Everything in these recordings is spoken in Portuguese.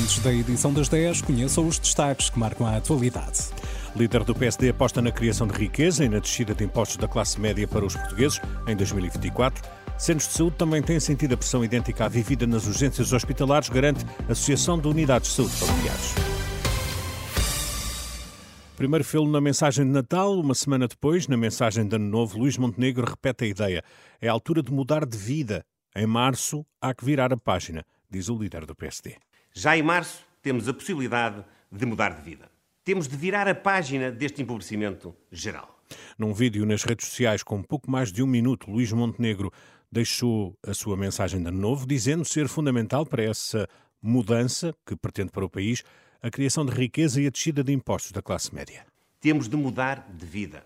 Antes da edição das 10, conheçam os destaques que marcam a atualidade. Líder do PSD aposta na criação de riqueza e na descida de impostos da classe média para os portugueses em 2024. Centros de saúde também têm sentido a pressão idêntica à vivida nas urgências hospitalares, garante a Associação de Unidades de Saúde Familiares. Primeiro fê-lo na mensagem de Natal, uma semana depois, na mensagem de Ano Novo, Luís Montenegro repete a ideia. É a altura de mudar de vida. Em março, há que virar a página, diz o líder do PSD. Já em março, temos a possibilidade de mudar de vida. Temos de virar a página deste empobrecimento geral. Num vídeo nas redes sociais com pouco mais de um minuto, Luís Montenegro deixou a sua mensagem de ano novo, dizendo ser fundamental para essa mudança que pretende para o país a criação de riqueza e a descida de impostos da classe média. Temos de mudar de vida.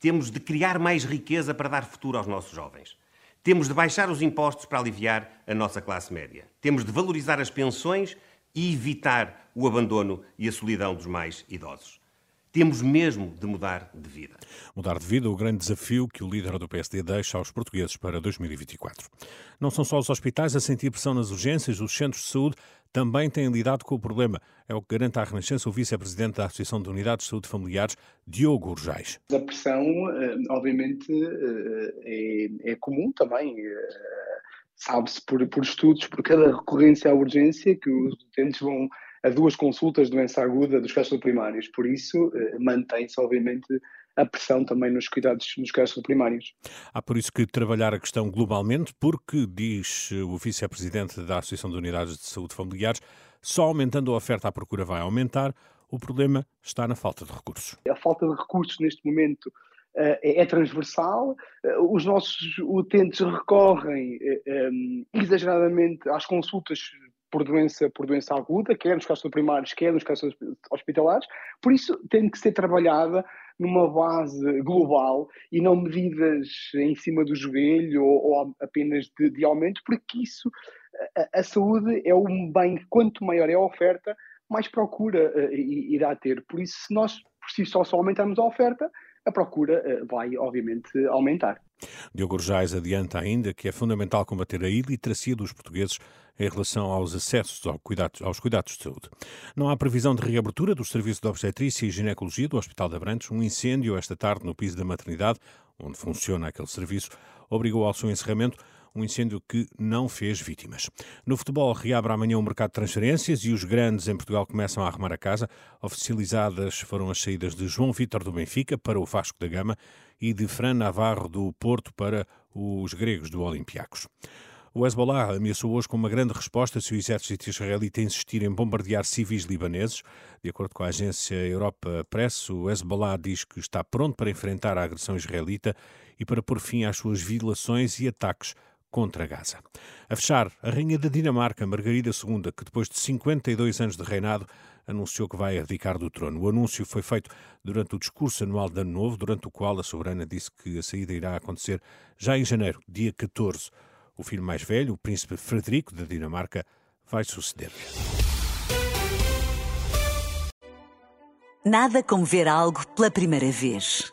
Temos de criar mais riqueza para dar futuro aos nossos jovens. Temos de baixar os impostos para aliviar a nossa classe média. Temos de valorizar as pensões e evitar o abandono e a solidão dos mais idosos. Temos mesmo de mudar de vida. Mudar de vida, o grande desafio que o líder do PSD deixa aos portugueses para 2024. Não são só os hospitais a sentir pressão nas urgências, os centros de saúde também têm lidado com o problema. É o que garante à Renascença o vice-presidente da Associação de Unidades de Saúde Familiares, Diogo Urjais. A pressão, eh, obviamente, eh, é, é comum também. Eh, sabe-se por, por estudos, por cada recorrência à urgência, que os utentes vão a duas consultas de doença aguda dos casos primários. Por isso, eh, mantém-se, obviamente, a pressão também nos cuidados nos casos primários. Há por isso que trabalhar a questão globalmente, porque, diz o vice-presidente da Associação de Unidades de Saúde Familiares, só aumentando a oferta à procura vai aumentar, o problema está na falta de recursos. A falta de recursos neste momento uh, é transversal, uh, os nossos utentes recorrem um, exageradamente às consultas por doença, por doença aguda, quer nos casos primários, quer nos casos hospitalares, por isso tem que ser trabalhada numa base global e não medidas em cima do joelho ou, ou apenas de, de, aumento, porque isso, a, a, saúde é um bem que quanto maior é a oferta, mais procura uh, irá ter. Por isso, se nós por si só, só aumentarmos a oferta, a procura uh, vai, obviamente, aumentar. Diogo Rujais adianta ainda que é fundamental combater a iliteracia dos portugueses em relação aos acessos aos cuidados, aos cuidados de saúde. Não há previsão de reabertura do serviço de obstetrícia e ginecologia do Hospital de Abrantes. Um incêndio esta tarde no piso da maternidade, onde funciona aquele serviço, obrigou ao seu encerramento um incêndio que não fez vítimas. No futebol, reabre amanhã o mercado de transferências e os grandes em Portugal começam a arrumar a casa. Oficializadas foram as saídas de João Vitor do Benfica para o Vasco da Gama e de Fran Navarro do Porto para os gregos do Olympiacos. O Hezbollah ameaçou hoje com uma grande resposta se o exército israelita insistir em bombardear civis libaneses. De acordo com a agência Europa Press, o Hezbollah diz que está pronto para enfrentar a agressão israelita e para pôr fim às suas violações e ataques contra Gaza. A fechar, a rainha da Dinamarca, Margarida II, que depois de 52 anos de reinado anunciou que vai abdicar do trono. O anúncio foi feito durante o discurso anual de Ano Novo, durante o qual a soberana disse que a saída irá acontecer já em janeiro, dia 14. O filho mais velho, o príncipe Frederico da Dinamarca, vai suceder-lhe. Nada como ver algo pela primeira vez.